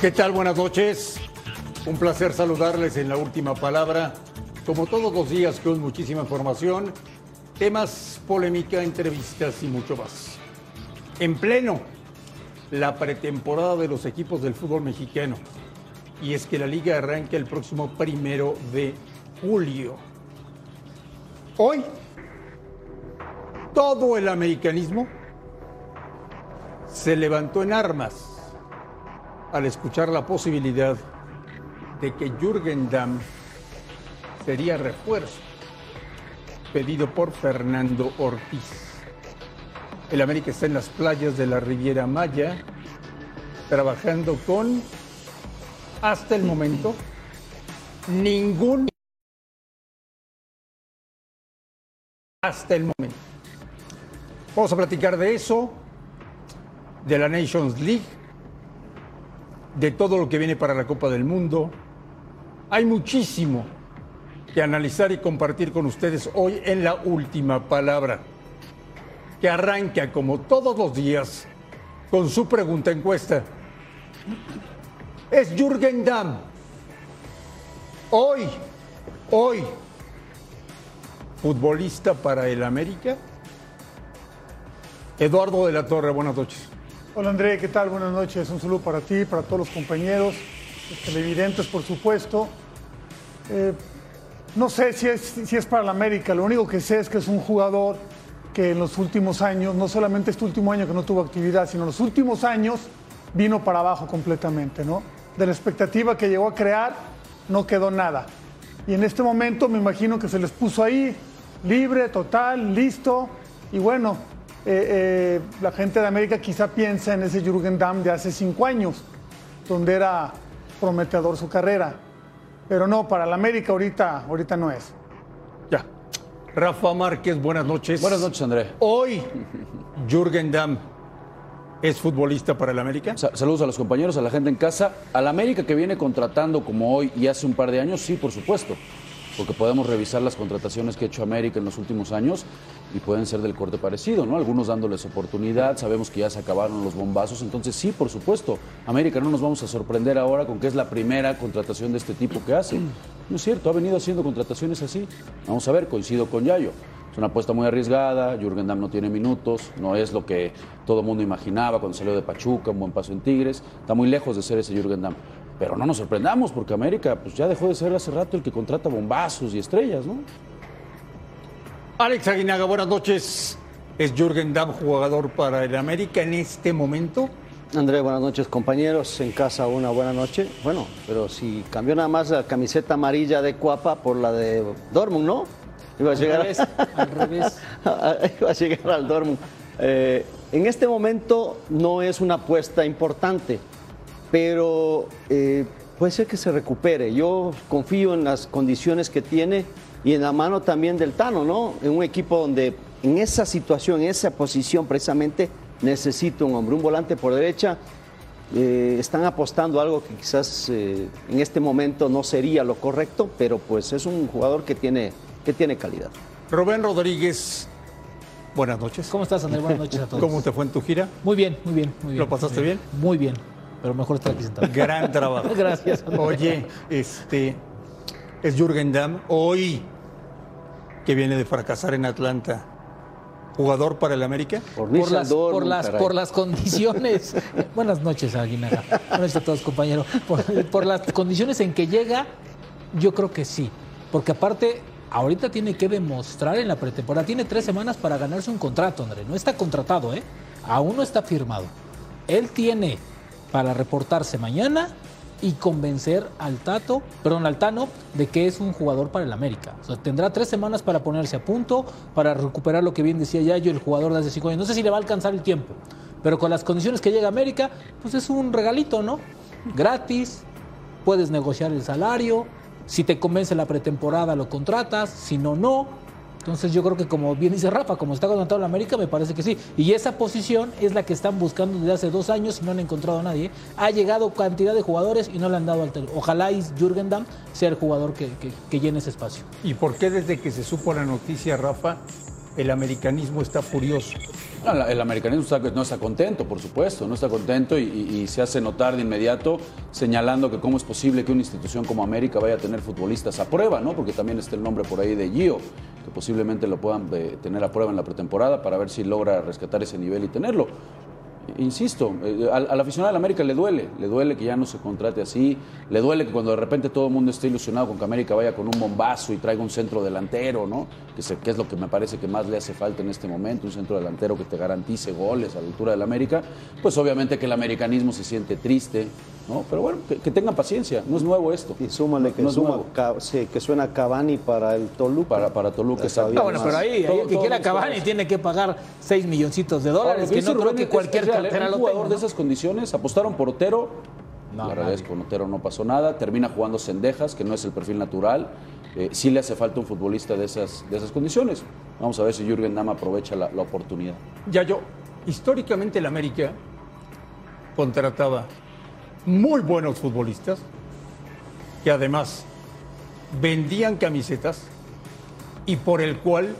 ¿Qué tal? Buenas noches. Un placer saludarles en la última palabra. Como todos los días, con muchísima información, temas, polémica, entrevistas y mucho más. En pleno, la pretemporada de los equipos del fútbol mexicano. Y es que la liga arranca el próximo primero de julio. Hoy, todo el americanismo se levantó en armas al escuchar la posibilidad de que Jürgen Damm sería refuerzo pedido por Fernando Ortiz. El América está en las playas de la Riviera Maya trabajando con, hasta el momento, ningún... Hasta el momento. Vamos a platicar de eso, de la Nations League, de todo lo que viene para la Copa del Mundo. Hay muchísimo que analizar y compartir con ustedes hoy en la última palabra, que arranca como todos los días con su pregunta encuesta. Es Jürgen Damm. Hoy, hoy, futbolista para el América. Eduardo de la Torre, buenas noches. Hola André, ¿qué tal? Buenas noches. Un saludo para ti, para todos los compañeros, los televidentes, por supuesto. Eh, no sé si es, si es para la América, lo único que sé es que es un jugador que en los últimos años, no solamente este último año que no tuvo actividad, sino los últimos años vino para abajo completamente, ¿no? De la expectativa que llegó a crear, no quedó nada. Y en este momento me imagino que se les puso ahí, libre, total, listo, y bueno, eh, eh, la gente de América quizá piensa en ese Jürgen Damm de hace cinco años, donde era prometedor su carrera. Pero no, para la América ahorita, ahorita no es. Ya. Rafa Márquez, buenas noches. Buenas noches, André. Hoy, Jürgen Damm es futbolista para el América. Sa- Saludos a los compañeros, a la gente en casa. Al América que viene contratando como hoy y hace un par de años, sí, por supuesto. Porque podemos revisar las contrataciones que ha hecho América en los últimos años y pueden ser del corte parecido, ¿no? Algunos dándoles oportunidad, sabemos que ya se acabaron los bombazos, entonces sí, por supuesto. América no nos vamos a sorprender ahora con que es la primera contratación de este tipo que hace. No es cierto, ha venido haciendo contrataciones así. Vamos a ver, coincido con Yayo. Es una apuesta muy arriesgada, Jürgen Damm no tiene minutos, no es lo que todo mundo imaginaba cuando salió de Pachuca, un buen paso en Tigres, está muy lejos de ser ese Jürgen Damm. Pero no nos sorprendamos porque América pues ya dejó de ser hace rato el que contrata bombazos y estrellas, ¿no? Alex Aguinaga, buenas noches. Es Jürgen Damm jugador para el América en este momento. André, buenas noches compañeros. En casa una buena noche. Bueno, pero si cambió nada más la camiseta amarilla de Cuapa por la de Dortmund, ¿no? Iba a llegar, revés, al revés. Iba a llegar al Dortmund. Eh, en este momento no es una apuesta importante, pero eh, puede ser que se recupere. Yo confío en las condiciones que tiene y en la mano también del Tano, ¿no? En un equipo donde en esa situación, en esa posición precisamente, necesita un hombre, un volante por derecha. Eh, están apostando algo que quizás eh, en este momento no sería lo correcto, pero pues es un jugador que tiene, que tiene calidad. Rubén Rodríguez, buenas noches. ¿Cómo estás, André? Buenas noches a todos. ¿Cómo te fue en tu gira? Muy bien, muy bien, muy bien. ¿Lo pasaste muy bien? Muy bien, pero mejor estar aquí sentado. Gran trabajo. Gracias. André. Oye, este es Jürgen Damm hoy que viene de fracasar en Atlanta. ¿Jugador para el América? por las, por, las, por las condiciones. Buenas noches, Aguinaga. Buenas noches a todos, compañeros. Por, por las condiciones en que llega, yo creo que sí. Porque aparte, ahorita tiene que demostrar en la pretemporada. Tiene tres semanas para ganarse un contrato, André. No está contratado, ¿eh? Aún no está firmado. Él tiene para reportarse mañana y convencer al Tato, perdón, al Tano, de que es un jugador para el América. O sea, tendrá tres semanas para ponerse a punto, para recuperar lo que bien decía Yayo, el jugador de hace cinco años. No sé si le va a alcanzar el tiempo, pero con las condiciones que llega a América, pues es un regalito, ¿no? Gratis, puedes negociar el salario, si te convence la pretemporada lo contratas, si no, no. Entonces yo creo que como bien dice Rafa, como está contratado la América, me parece que sí. Y esa posición es la que están buscando desde hace dos años y no han encontrado a nadie. Ha llegado cantidad de jugadores y no le han dado al tel- Ojalá y Jürgen Damm sea el jugador que- que llene ese espacio. ¿Y por qué desde que se supo la noticia, Rafa, el americanismo está furioso. El americanismo no está contento, por supuesto, no está contento y se hace notar de inmediato señalando que cómo es posible que una institución como América vaya a tener futbolistas a prueba, ¿no? Porque también está el nombre por ahí de Gio, que posiblemente lo puedan eh, tener a prueba en la pretemporada para ver si logra rescatar ese nivel y tenerlo. Insisto, eh, al, al aficionado de la América le duele, le duele que ya no se contrate así, le duele que cuando de repente todo el mundo esté ilusionado con que América vaya con un bombazo y traiga un centro delantero, ¿no? Que, se- que es lo que me parece que más le hace falta en este momento, un centro delantero que te garantice goles a la altura del América, pues obviamente que el americanismo se siente triste, ¿no? Pero bueno, que, que tengan paciencia, no es nuevo esto. Y súmale que, No suma, nuevo. Ca- sí, que suena Cavani para el Toluca. Para- para Toluca, exacto. sabía Ah, bueno, más. pero ahí, ahí Todo- el que quiera Cavani es- tiene que pagar 6 milloncitos de dólares, que no creo que cualquier es cartera un lo jugador tenga. de ¿no? esas condiciones, apostaron por Otero. No, la verdad es nadie. que con Otero no pasó nada. Termina jugando Sendejas, que no es el perfil natural. Eh, sí le hace falta un futbolista de esas, de esas condiciones. Vamos a ver si Jürgen Damm aprovecha la, la oportunidad. Ya yo, históricamente el América contrataba muy buenos futbolistas que además vendían camisetas y por el cual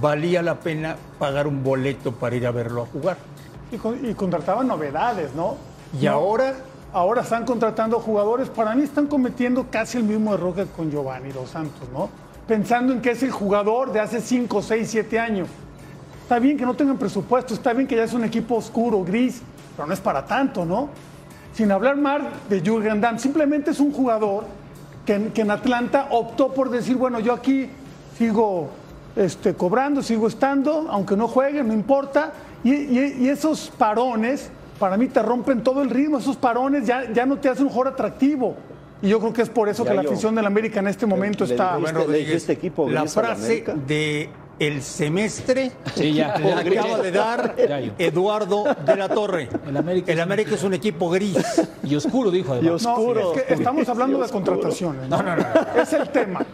valía la pena pagar un boleto para ir a verlo a jugar. Y, con- y contrataban novedades, ¿no? Y No, ahora Ahora están contratando jugadores, para mí están cometiendo casi el mismo error que con Giovanni Dos Santos, ¿no? Pensando en que es el jugador de hace 5, 6, 7 años. Está bien que no tengan presupuesto, está bien que ya es un equipo oscuro, gris, pero no es para tanto, ¿no? Sin hablar mal de Jürgen Damm, simplemente es un jugador que, en- que en Atlanta optó por decir, bueno, yo aquí sigo este, cobrando, sigo estando, aunque no juegue, no importa. Y, y- y esos parones, para mí te rompen todo el ritmo, esos parones ya, ya no te hacen un jugador atractivo. Y yo creo que es por eso Ya que la afición del América en este momento le está... dijiste- le dijiste equipo la frase América. de el semestre Sí, ya, acaba de dar. Eduardo de la Torre. El América El es- América es un equipo gris. Y oscuro, dijo además. Y No, oscuro. es que estamos hablando de contrataciones. No, no, no. Es el tema.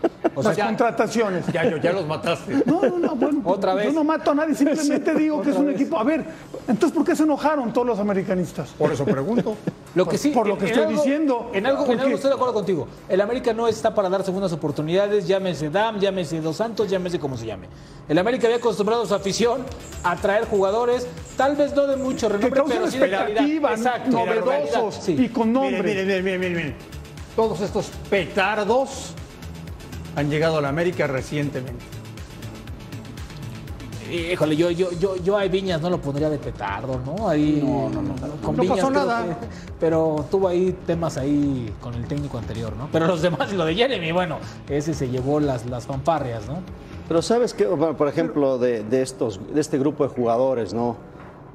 Las ya- contrataciones. Ya, yo, ya los mataste. No, no, no, bueno. Otra vez. Yo no mato a nadie, simplemente digo que es un equipo. A ver, entonces, ¿por qué se enojaron todos los americanistas? Por eso pregunto. Lo que sí, por lo que en estoy algo- diciendo. En algo, en Porque- algo estoy de acuerdo contigo. El América no está para dar segundas oportunidades, llámese Dam, llámese Dos Santos, llámese como se llame. El América había acostumbrado a su afición a traer jugadores, tal vez no de mucho Que renombre, causen pero sí de calidad. expectativa, Exacto, novedosos sí. y con nombre. miren, miren, miren, miren, miren. Todos estos petardos han llegado a la América recientemente. Híjole, yo, yo, yo, yo a Viñas no lo pondría de petardo, ¿no? Ahí, no, no, no. Con No Viñas pasó nada. que- pero tuvo ahí temas ahí con el técnico anterior, ¿no? Pero los demás, lo de Jeremy, bueno, ese se llevó las, las fanfarrias, ¿no? Pero sabes que, bueno, por ejemplo, de, de estos, de este grupo de jugadores, ¿no?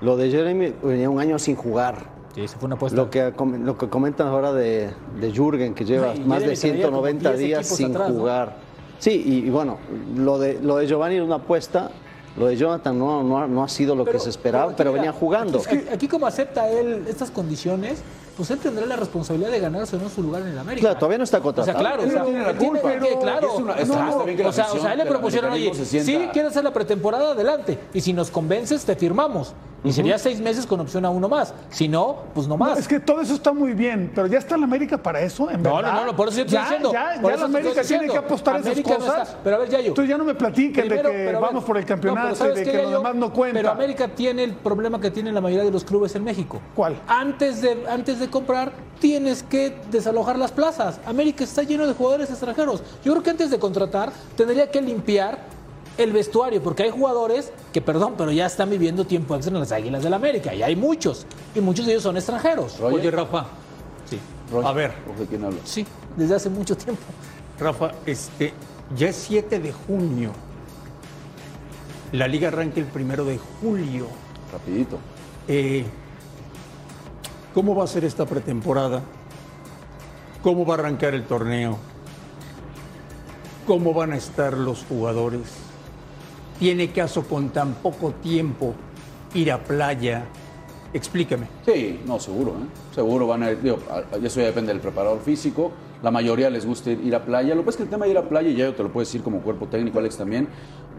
Lo de Jeremy venía un año sin jugar. Sí, se fue una apuesta. Lo que, lo que comentan ahora de, de Jürgen, que lleva No, más de Jeremy traía como 190 10 días sin atrás, ¿no? jugar. Sí, y, y bueno, lo de, lo de Giovanni era una apuesta. Lo de Jonathan no, no, ha- no ha sido lo que se esperaba, pero mira, venía jugando. Aquí, aquí como acepta él estas condiciones, pues él tendrá la responsabilidad de ganarse o no su lugar en el América. Claro, todavía no está O sea, contratado. claro, Él o sea, no tiene la tiene culpa. que- claro, Es una- no, está- está bien que la o sea, o sea, él le propusieron, oye, sí, quieres hacer la pretemporada, adelante. Y si nos convences, te firmamos. Y sería seis meses con opción a uno más. Si no, pues no No, más. es que todo eso está muy bien, pero ya está la América para eso, en No, verdad. no, no, no, por eso yo estoy ya, diciendo. Ya, por ya eso la América tiene que apostar esas América no cosas. Pero a ver, Yayo. Entonces ya no me platiquen Primero, de que pero vamos por el no, campeonato y ¿sabes de qué, que lo demás no cuenta. Pero América tiene el problema que tiene la mayoría de los clubes en México. ¿Cuál? Antes de, antes de comprar, tienes que desalojar las plazas. América está lleno de jugadores extranjeros. Yo creo que antes de contratar, tendría que limpiar el vestuario, porque hay jugadores que, perdón, pero ya están viviendo tiempo extra en las Águilas del América, y hay muchos, y muchos de ellos son extranjeros. Roger. Oye, Rafa. Sí, Roger, A ver. ¿De quién hablas? sí, desde hace mucho tiempo. Rafa, este, ya es 7 de junio. La liga arranca el primero de julio. Rapidito. Eh, ¿Cómo va a ser esta pretemporada? ¿Cómo va a arrancar el torneo? ¿Cómo van a estar los jugadores? ¿Tiene caso con tan poco tiempo ir a playa? Explícame. Sí, no, seguro, ¿eh? Seguro van a ir, digo, eso ya depende del preparador físico. La mayoría les gusta ir, a playa. Lo que pasa es que el tema de ir a playa, ya yo te lo puedo decir como cuerpo técnico, Alex también,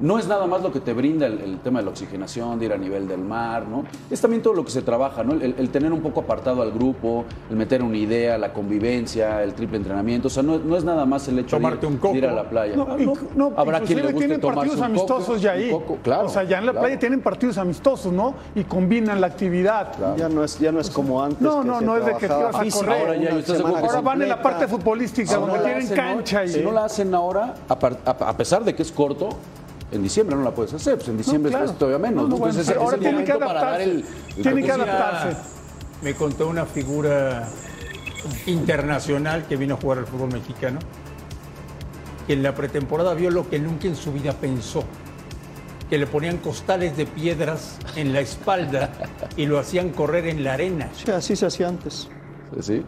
no es nada más lo que te brinda el, el tema de la oxigenación, de ir a nivel del mar, ¿no? Es también todo lo que se trabaja, ¿no? El, el tener un poco apartado al grupo, el meter una idea, la convivencia, el triple entrenamiento. O sea, no, no es nada más el hecho de ir, Tomarte un coco. de ir a la playa. No, inc- no, Habrá quien le guste tienen tomarse partidos un coco, amistosos ya ahí. coco, claro, o sea, ya en la claro. playa tienen partidos amistosos, ¿no? Y combinan la actividad. Ya no es, ya no es como antes. No, que no, se no es de que te vas a correr. Ahora ya. Ahora van en la parte futbolística, no donde tienen hacen cancha y... Si no la hacen ahora, a, par- a- a pesar de que es corto, en diciembre no la puedes hacer. Pues en diciembre claro. es todavía menos. No, no, Entonces, bueno, ahora ese tienen que adaptarse. el- el Tienen que adaptarse. Me contó una figura internacional que vino a jugar al fútbol mexicano, que en la pretemporada vio lo que nunca en su vida pensó, que le ponían costales de piedras en la espalda y lo hacían correr en la arena. Sí, así se hacía antes. Sí.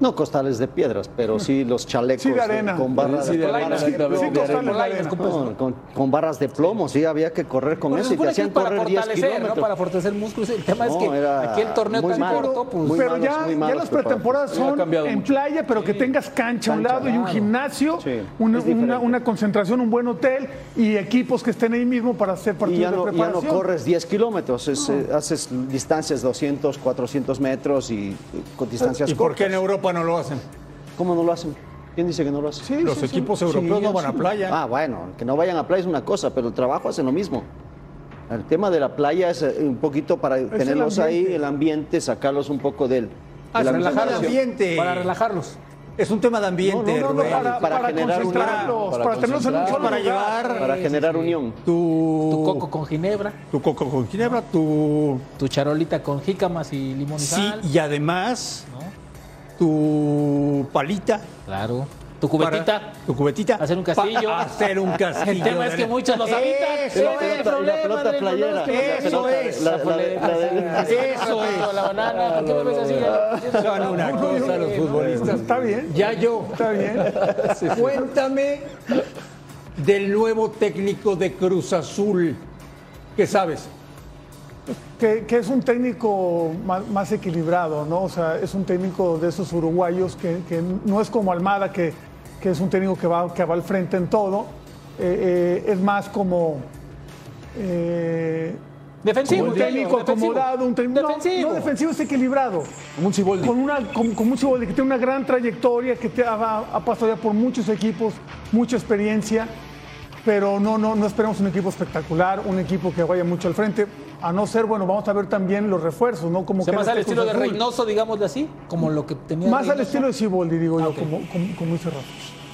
No costales de piedras, pero sí los chalecos Sí, de eh, arena. con barras Sí, de plomo. arena, De arena. de arena. Con, con- con barras de plomo, sí, había que correr con Pues eso y te que hacían es para correr 10 fortalecer, ¿no? kilómetros. Para fortalecer músculos. El tema es No, que era aquí el torneo muy tan malo. corto, pues... Pero malos, ya, ya las pretemporadas son en mucho. playa, pero que tengas cancha a un lado y un gimnasio, Sí, una, es una- una concentración, un buen hotel y equipos que estén ahí mismo para hacer Y partidos ya no, de ya no preparación. corres 10 kilómetros, es, eh, haces distancias 200, 400 metros y, y con distancias ¿Y por qué en cortas. Europa no lo hacen? ¿Cómo no lo hacen? ¿Quién dice que no lo hacen? Sí, Los sí, sí. equipos europeos Sí, no van a sí. playa. Ah, bueno, que no vayan a playa es una cosa, pero el trabajo hacen lo mismo. El tema de la playa es eh, un poquito para tenerlos ahí, el ambiente, sacarlos un poco del, Ah, de la es relajar el ambiente. Para relajarlos. Es un tema de ambiente, No, no, no, Rubén. para, para para generar concentrarlos, para para, tenerlos en un solo para llevar Para generar unión. tu, Tu coco con ginebra, tu coco con ginebra, tu tu charolita con jícamas y limón y sí sal. y además ¿no? Tu palita, Claro. Tu para- cubetita. tu cubetita, Hacer un castillo. hacer un castillo. El tema es que muchos los habitan. Eso es la pelota playera. no, es que los Eso es. Eso es. La banana, ¿por qué me ves así? Son una cosa los futbolistas. Está bien. Ya yo. Está bien. Cuéntame del nuevo técnico de Cruz Azul. ¿Qué sabes? Que, que es un técnico más, más equilibrado, ¿no? O sea, es un técnico de esos uruguayos que, que no es como Almada, que, que es un técnico que va, que va al frente en todo. Eh, eh, es más como. eh, Defensivo. un técnico defensivo. acomodado, un técnico. no, Defensivo. No, defensivo es equilibrado. Como un Siboldi. Con, una, con, con un Siboldi que tiene una gran trayectoria, que te ha, ha pasado ya por muchos equipos, mucha experiencia, pero no, no, no esperamos un equipo espectacular, un equipo que vaya mucho al frente. A no ser, bueno, vamos a ver también los refuerzos, ¿no? Como O sea, queda más al este estilo de. Reynoso, digámosle así, como lo que tenía Más al estilo de Siboldi, digo Ah, yo, ok. como, como, como Rafa.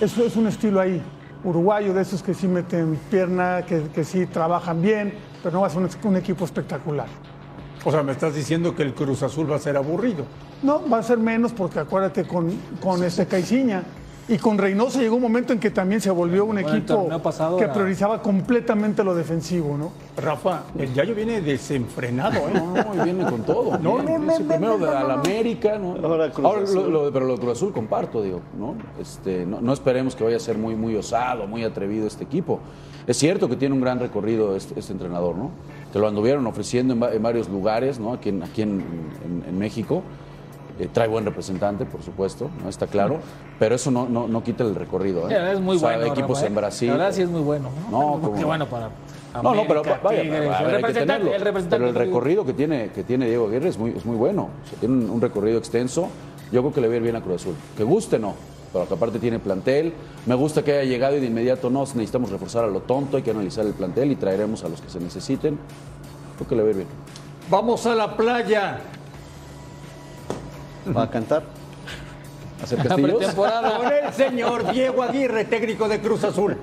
Eso es un estilo ahí, uruguayo, de esos que sí meten pierna, que, que sí trabajan bien, pero no va a ser un, un equipo espectacular. O sea, me estás diciendo que el Cruz Azul va a ser aburrido. No, va a ser menos porque acuérdate con, con este Caiciña y con Reynoso llegó un momento en que también se volvió un Bueno, equipo que era- priorizaba completamente lo defensivo, ¿no? Rafa, el Yayo viene desenfrenado, ¿eh? No, y viene con todo. No, no, no, no, Primero no, de no, al no. América, ¿no? Ahora Cruz lo- Azul. lo- pero lo de Cruz Azul comparto, digo, ¿no? Este, no, no esperemos que vaya a ser muy, muy osado, muy atrevido este equipo. Es cierto que tiene un gran recorrido este, este entrenador, ¿no? Que lo anduvieron ofreciendo en, en varios lugares, ¿no? Aquí en, aquí en, en- en México. Eh, trae buen representante, por supuesto, ¿no? Está claro. Pero eso no, no, no quita el recorrido, ¿eh? Verdad es muy O sea, bueno. equipos Rafa, ¿eh? en Brasil. La verdad sí es muy bueno. No, No, Qué bueno para. No, no, pero vaya, Tigres, a ver, el hay que representante, tenerlo. el representante. Pero el recorrido que tiene, que tiene Diego Aguirre es muy, es muy bueno. O sea, tiene un, un recorrido extenso. Yo creo que le va a ir bien a Cruz Azul. Que guste, no. Pero que aparte tiene plantel. Me gusta que haya llegado y de inmediato no necesitamos reforzar a lo tonto. Hay que analizar el plantel y traeremos a los que se necesiten. Creo que le va a ir bien. Vamos a la playa. ¿Va a cantar? ¿Hacer La castillos? pretemporada. Con el señor Diego Aguirre, técnico de Cruz Azul.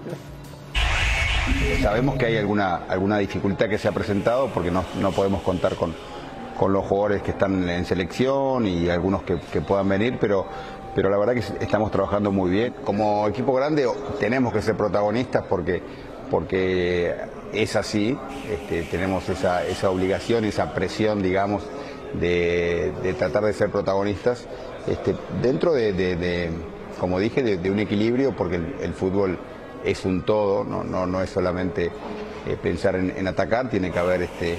Sabemos que hay alguna, alguna dificultad que se ha presentado porque no, no podemos contar con, con los jugadores que están en selección y algunos que, que puedan venir, pero, pero la verdad que estamos trabajando muy bien. Como equipo grande tenemos que ser protagonistas porque, porque es así, este, tenemos esa, esa obligación, esa presión, digamos, de, tratar de ser protagonistas este, dentro de, como dije, de, un equilibrio porque el, fútbol es un todo, no, no, no es solamente eh, pensar en, atacar, tiene que haber, este,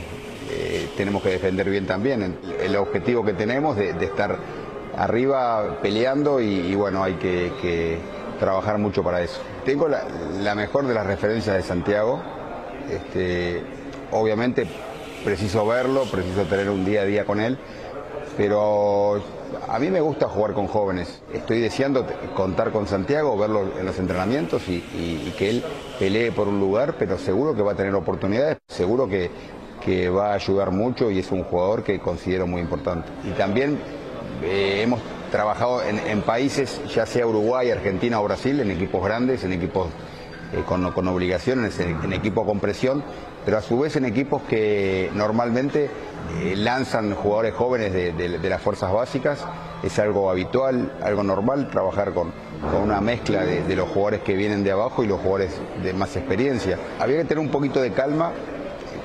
eh, tenemos que defender bien también. El, objetivo que tenemos de, estar arriba peleando y, bueno, hay que, que trabajar mucho para eso. Tengo la, la mejor de las referencias de Santiago, Este, obviamente preciso verlo, preciso tener un día a día con él, pero a mí me gusta jugar con jóvenes. Estoy deseando contar con Santiago, verlo en los entrenamientos y, que él pelee por un lugar, pero seguro que va a tener oportunidades, seguro que, que va a ayudar mucho y es un jugador que considero muy importante. Y también eh, hemos trabajado en, en países, ya sea Uruguay, Argentina o Brasil, en equipos grandes, en equipos eh, con, con obligaciones, en, en equipos con presión, pero a su vez en equipos que normalmente eh, lanzan jugadores jóvenes de, las fuerzas básicas. Es algo habitual, algo normal trabajar con, una mezcla de, los jugadores que vienen de abajo y los jugadores de más experiencia. Había que tener un poquito de calma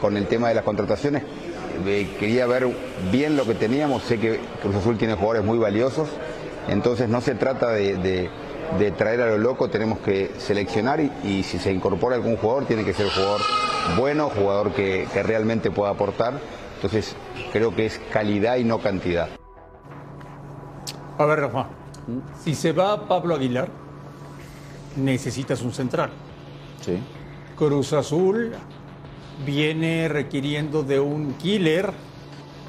con el tema de las contrataciones. Eh, quería ver bien lo que teníamos. Sé que Cruz Azul tiene jugadores muy valiosos. Entonces no se trata de, de- traer a lo loco, tenemos que seleccionar y, y si se incorpora algún jugador tiene que ser jugador bueno, jugador que, que realmente pueda aportar. Entonces creo que es calidad y no cantidad. A ver, Rafa, si se va Pablo Aguilar, necesitas un central. Sí. Cruz Azul viene requiriendo de un killer,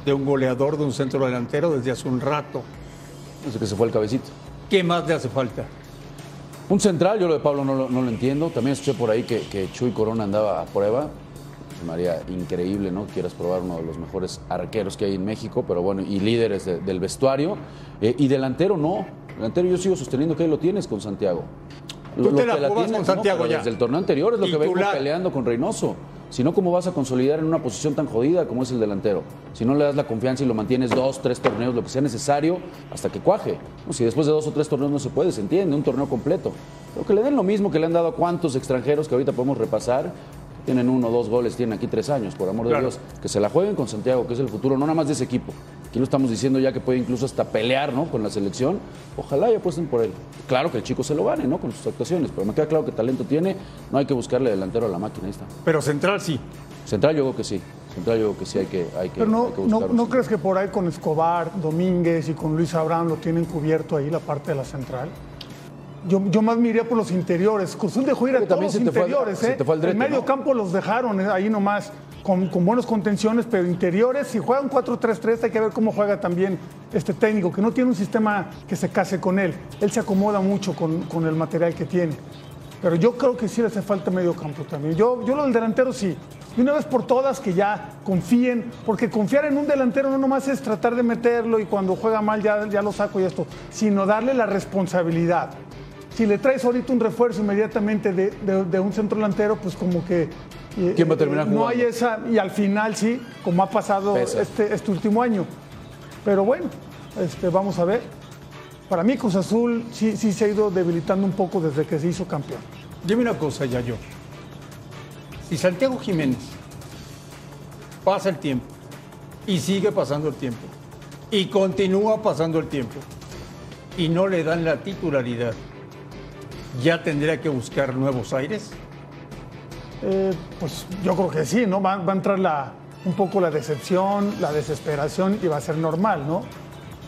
de un goleador, de un centro delantero desde hace un rato. Desde que se fue el cabecito. ¿Qué más le hace falta? Un central, yo lo de Pablo no lo, no lo entiendo. También escuché por ahí que, que Chuy Corona andaba a prueba. Se me haría increíble, ¿no? Quieras probar uno de los mejores arqueros que hay en México, pero bueno, y líderes de- del vestuario. Eh, y delantero no. Delantero yo sigo sosteniendo que ahí lo tienes con Santiago. Tú te la que jugabas con Santiago pero ya. Desde el torneo anterior es lo que vengo Titular. peleando con Reynoso. Si no, ¿cómo vas a consolidar en una posición tan jodida como es el delantero? Si no le das la confianza y lo mantienes dos, tres torneos, lo que sea necesario, hasta que cuaje. Si después de dos o tres torneos no se puede, se entiende, un torneo completo. Pero que le den lo mismo que le han dado a cuantos extranjeros que ahorita podemos repasar. Tienen uno, dos goles, tienen aquí tres años, por amor de. Dios. Que se la jueguen con Santiago, que es el futuro, no nada más de ese equipo. Aquí lo estamos diciendo ya que puede incluso hasta pelear ¿no? con la selección. Ojalá y apuesten por él. Claro que el chico se lo gane ¿no? con sus actuaciones, pero me queda claro que talento tiene. No hay que buscarle delantero a la máquina. Ahí está. Pero central sí. Central yo creo que sí. Central yo creo que sí hay que, hay que, Pero no, hay que no, ¿no crees que por ahí con Escobar, Domínguez y con Luis Abraham lo tienen cubierto ahí la parte de la central? Yo, yo más me iría por los interiores. Cruzul dejó ir a todos los fue interiores. ¿eh? fue al el drete, medio ¿no? campo los dejaron eh, ahí nomás con, con buenas contenciones, pero interiores, si juegan 4-3-3 hay que ver cómo juega también este técnico, que no tiene un sistema que se case con él. Él se acomoda mucho con, con el material que tiene. Pero yo creo que sí le hace falta medio campo también. Yo, yo lo del delantero sí. Y una vez por todas que ya confíen, porque confiar en un delantero no nomás es tratar de meterlo y cuando juega mal ya, ya lo saco y esto, sino darle la responsabilidad. Si le traes ahorita un refuerzo inmediatamente de, de- de un centro delantero, pues como que... eh, ¿Quién va a terminar eh, No jugando? hay esa, y al final sí, como ha pasado este, este último año. Pero bueno, este, vamos a ver. Para mí Cruz Azul sí, sí se ha ido debilitando un poco desde que se hizo campeón. Dime una cosa, ya yo. Si Santiago Jiménez pasa el tiempo y sigue pasando el tiempo y continúa pasando el tiempo y no le dan la titularidad, ¿ya tendría que buscar nuevos aires? Eh, pues yo creo que sí, ¿no? Va, a entrar la, un poco la decepción, la desesperación y va a ser normal, ¿no?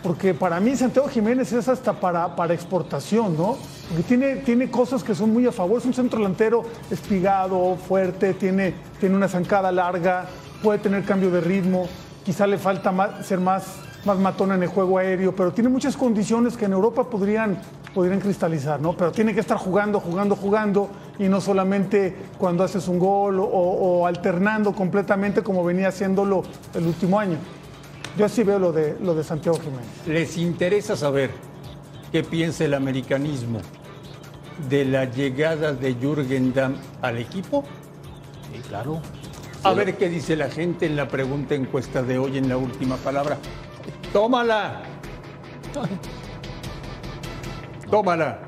Porque para mí Santiago Jiménez es hasta para, para exportación, ¿no? Porque tiene, tiene cosas que son muy a favor. Es un centro delantero espigado, fuerte, tiene, tiene una zancada larga, puede tener cambio de ritmo. Quizá le falta ser más, más matón en el juego aéreo, pero tiene muchas condiciones que en Europa podrían, podrían cristalizar, ¿no? Pero tiene que estar jugando, jugando, jugando y no solamente cuando haces un gol o, o alternando completamente como venía haciéndolo el último año. Yo sí veo lo de, lo de Santiago Jiménez. ¿Les interesa saber qué piensa el americanismo de la llegada de Jürgen Damm al equipo? Sí, claro. A ver qué dice la gente en la pregunta encuesta de hoy en la última palabra. Tómala. Tómala.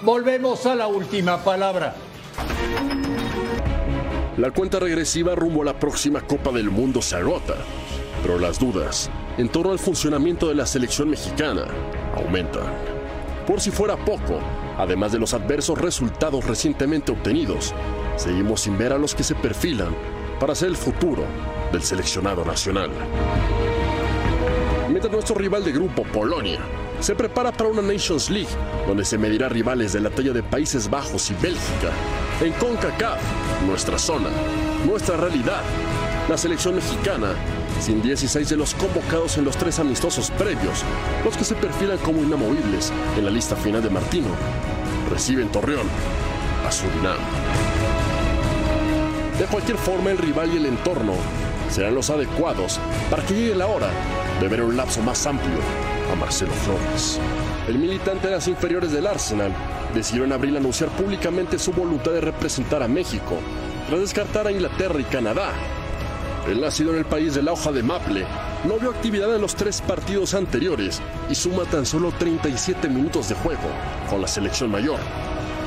Volvemos a la última palabra. La cuenta regresiva rumbo a la próxima Copa del Mundo se agota, pero las dudas en torno al funcionamiento de la selección mexicana aumentan. Por si fuera poco, además de los adversos resultados recientemente obtenidos, seguimos sin ver a los que se perfilan para ser el futuro del seleccionado nacional. Mientras nuestro rival de grupo, Polonia, se prepara para una Nations League, donde se medirá rivales de la talla de Países Bajos y Bélgica. En CONCACAF, nuestra zona, nuestra realidad. La selección mexicana, sin 16 de los convocados en los tres amistosos previos, los que se perfilan como inamovibles en la lista final de Martino, recibe en Torreón a Surinam. De cualquier forma, el rival y el entorno serán los adecuados para que llegue la hora de ver un lapso más amplio a Marcelo Flores. El militante de las inferiores del Arsenal decidió en abril anunciar públicamente su voluntad de representar a México, tras descartar a Inglaterra y Canadá. El nacido en el país de la hoja de Maple no vio actividad en los tres partidos anteriores y suma tan solo 37 minutos de juego con la selección mayor,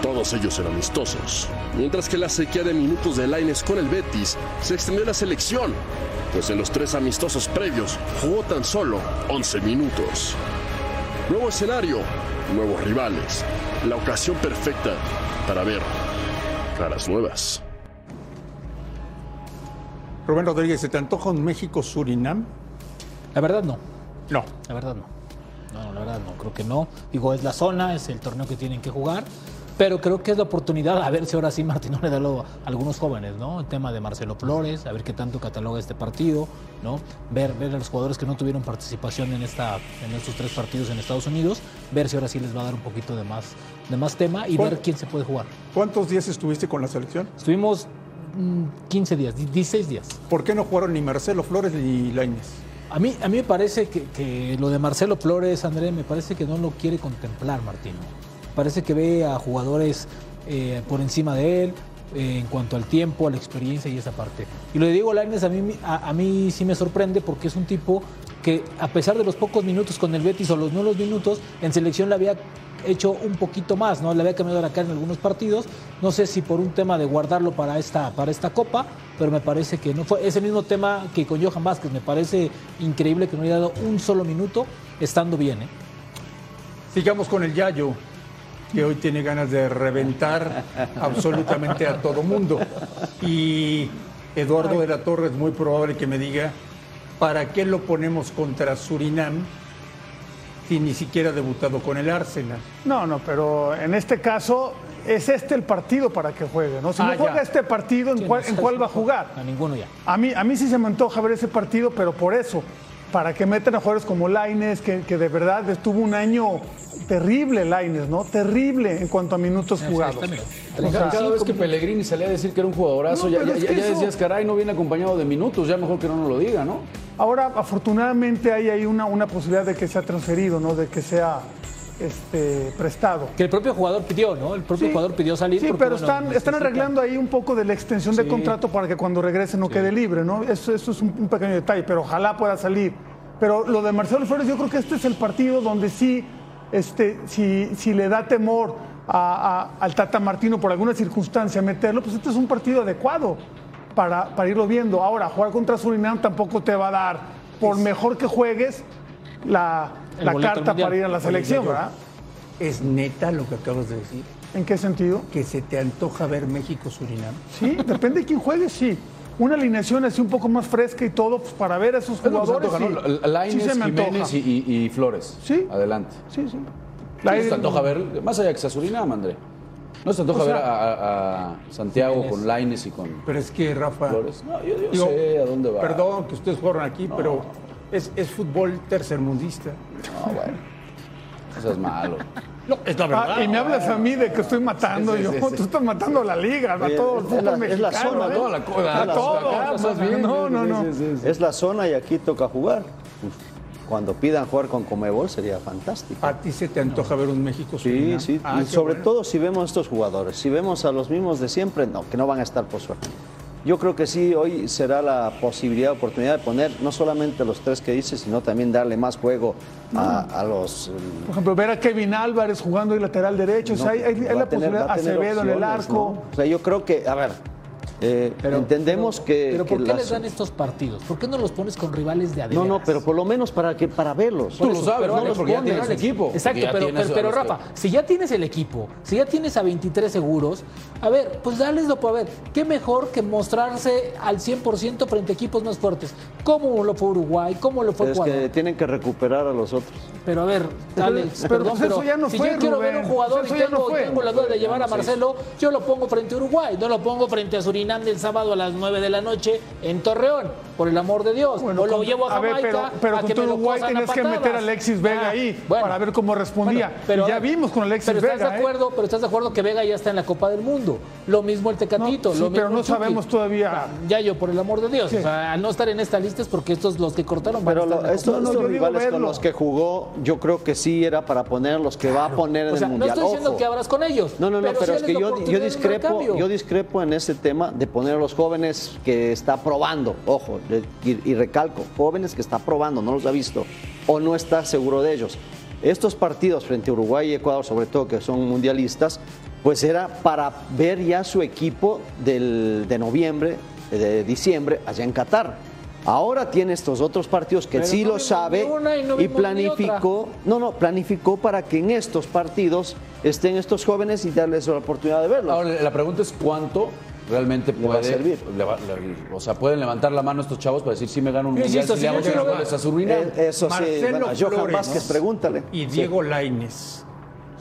todos ellos en amistosos. Mientras que la sequía de minutos de Laines con el Betis se extendió a la selección, pues en los tres amistosos previos jugó tan solo 11 minutos. Nuevo escenario, nuevos rivales, la ocasión perfecta para ver caras nuevas. Rubén Rodríguez, ¿se te antoja un México-Surinam? La verdad no, No. la verdad no. No, la verdad no, creo que no. Digo, es la zona, es el torneo que tienen que jugar. Pero creo que es la oportunidad a ver si ahora sí Martino le da lo- a algunos jóvenes, ¿no? El tema de Marcelo Flores, a ver qué tanto cataloga este partido, ¿no? Ver, ver a los jugadores que no tuvieron participación en, esta, en estos tres partidos en Estados Unidos, ver si ahora sí les va a dar un poquito de más, de más tema y ver quién se puede jugar. ¿Cuántos días estuviste con la selección? Estuvimos mm, 15 días, 16 días. ¿Por qué no jugaron ni Marcelo Flores ni Lainez? A mí, a mí me parece que, que lo de Marcelo Flores, André, me parece que no lo quiere contemplar Martino. Parece que ve a jugadores eh, por encima de él eh, en cuanto al tiempo, a la experiencia y esa parte. Y lo de Diego Lainez a mí, a, mí sí me sorprende porque es un tipo que a pesar de los pocos minutos con el Betis o los nuevos minutos, en selección le había hecho un poquito más, ¿no? Le había cambiado la cara en algunos partidos. No sé si por un tema de guardarlo para esta, para esta copa, pero me parece que no fue. Es el mismo tema que con Johan Vázquez. Me parece increíble que no haya dado un solo minuto estando bien, ¿eh? Sigamos con el Yayo, que hoy tiene ganas de reventar absolutamente a todo mundo. Y Eduardo de la Torre es muy probable que me diga, ¿para qué lo ponemos contra Surinam si ni siquiera ha debutado con el Arsenal? No, no, pero en este caso es este el partido para que juegue, ¿no? Si Ah, no juega ya. este partido, ¿en cuál, en cuál va a jugar? A ninguno ya. A mí, a mí sí se me antoja ver ese partido, pero por eso, para que metan a jugadores como Laines, que, que de verdad estuvo un año terrible Laines, ¿no? Terrible en cuanto a minutos jugados. O sea, Cada vez que Pellegrini salía a decir que era un jugadorazo, No, ya, ya- ya eso- decías, caray, no viene acompañado de minutos, ya mejor que no nos lo diga, ¿no? Ahora, afortunadamente, hay ahí una, una posibilidad de que sea transferido, ¿no? De que sea este, prestado. Que el propio jugador pidió, ¿no? El propio Sí. jugador pidió salir. Sí, pero bueno, están, están arreglando ahí un poco de la extensión de Sí. contrato para que cuando regrese no quede libre, ¿no? Eso, eso es un, un pequeño detalle, pero ojalá pueda salir. Pero lo de Marcelo Flores, yo creo que este es el partido donde sí, este, si, si le da temor a- a- al Tata Martino por alguna circunstancia meterlo, pues este es un partido adecuado para, para irlo viendo. Ahora, jugar contra Surinam tampoco te va a dar, por mejor que juegues, la, la carta Mundial. para ir a la selección, ¿verdad? ¿Es neta lo que acabas de decir? ¿En qué sentido? ¿Que se te antoja ver México-Surinam? Sí, depende de quién juegue, sí. Una alineación así un poco más fresca y todo, pues para ver a esos jugadores. antoja, sí. ¿no? Lainez, Sí se me Jiménez y, y- y Flores. Sí. Adelante. Sí, sí. La La- se te antoja ver, más allá que sea Surinam, André. ¿No se te antoja O sea- ver a, a- a Santiago con Laines y con Pero es que, Rafa... Flores? No, yo, yo Digo, sé a dónde va. Perdón que ustedes jugaron aquí, pero es, es fútbol tercermundista. No, bueno. No seas malo. No, es la verdad. Ah, y me hablas a mí de que estoy matando Sí, sí, yo. sí, sí. Tú estás matando a la liga, a todo el es fútbol la- es mexicano. la zona, ¿eh? toda la cosa, A la- todo. acá, más bien. No, no, no. Sí, sí, sí, sí. Es la zona y aquí toca jugar. Uf, Cuando pidan jugar con Comebol sería fantástico. ¿A ti se te antoja ver un México Sí, Surinam? sí. Ah, y qué sobre bueno. todo si vemos estos jugadores. Si vemos a los mismos de siempre, no, que no van a estar por suerte. Yo creo que sí, hoy será la posibilidad, oportunidad de poner no solamente los tres que dice, sino también darle más juego a, a los... Por ejemplo, ver a Kevin Álvarez jugando ahí lateral derecho. o sea, hay, hay- hay va la tener- posibilidad. Acevedo en el opciones, arco. ¿no? O sea, yo creo que, a ver, Eh, entendemos que. Pero que ¿por qué las- les dan estos partidos? ¿Por qué no los pones con rivales de No, adeveras? no, pero por lo menos para que para verlos. Tú lo sabes, Pero ¿no? Porque ya tienes el equipo. Exacto, pero, pero, pero, que- Rafa, si ya tienes el equipo, si ya tienes a 23 seguros, a ver, pues dáleslo para ver. ¿Qué mejor que mostrarse al 100% frente a equipos más fuertes? ¿Cómo lo fue Uruguay? ¿Cómo lo fue Es Ecuador? que tienen que recuperar a los otros. Pero a ver, Alex, pero, perdón, pues, eso pero ya no si fue, yo quiero ver Rubén. un jugador Eso y tengo, no tengo la duda de llevar a Marcelo, yo lo pongo frente a Uruguay, no lo pongo frente a Surinam del sábado a las 9 de la noche en Torreón, por el amor de Dios. Bueno, o lo con- llevo a a ver, Jamaica pero, pero a con que me lo Uruguay tenías que meter a. Alexis Vega Ah, ahí bueno. para ver cómo respondía. Bueno, pero y ya vimos con Alexis pero Vega. estás de ¿eh? acuerdo, pero estás de acuerdo que Vega ya está en la Copa del Mundo. Lo mismo el Tecatito, No, sí, lo mismo pero no el sabemos todavía. Ah, Ya yo, por el amor de Dios. Sí. O sea, al no estar en esta lista es porque estos los que cortaron van Pero a estar lo- en la estos, no, estos yo digo rivales con los que jugó, yo creo que sí era para poner los que va a poner en O sea, el no mundial. estoy diciendo Ojo. que abras con ellos. No, no, no, pero, es que yo, discrepo, yo discrepo en ese tema de poner a los jóvenes que está probando, ojo, y, y recalco, jóvenes que está probando, no los ha visto o no está seguro de ellos. Estos partidos frente a Uruguay y Ecuador, sobre todo que son mundialistas, pues era para ver ya su equipo del, de noviembre, de diciembre, allá en Qatar. Ahora tiene estos otros partidos que Pero sí no lo sabe y no y planificó no, no, planificó para que en estos partidos estén estos jóvenes y darles la oportunidad de verlos. Ahora, la pregunta es cuánto realmente Le va a puede servir. le va- le- o sea, pueden levantar la mano estos chavos para decir si me gano un mundial, insisto, si si le hago ver- goles a Surinam. Eh, Eso sí, Marcelo bueno, a Johan Flores Vázquez, pregúntale. y Sí. Diego Laines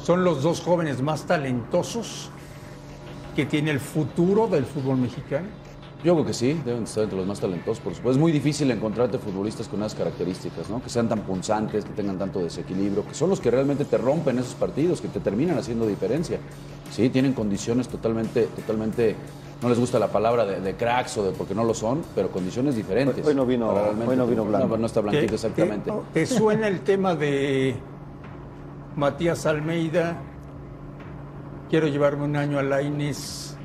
son los dos jóvenes más talentosos que tiene el futuro del fútbol mexicano. Yo creo que sí, deben estar entre los más talentosos, por supuesto. Es muy difícil encontrarte futbolistas con esas características, ¿no? Que sean tan punzantes, que tengan tanto desequilibrio, que son los que realmente te rompen esos partidos, que te terminan haciendo diferencia. Sí, tienen condiciones totalmente, totalmente, no les gusta la palabra de, de cracks o de porque no lo son, pero condiciones diferentes. Hoy- no vino- hoy no vino blanco. No, no está ¿Te- blanquito exactamente. ¿Te, te suena el tema de Matías Almeida? Quiero llevarme un año a Laines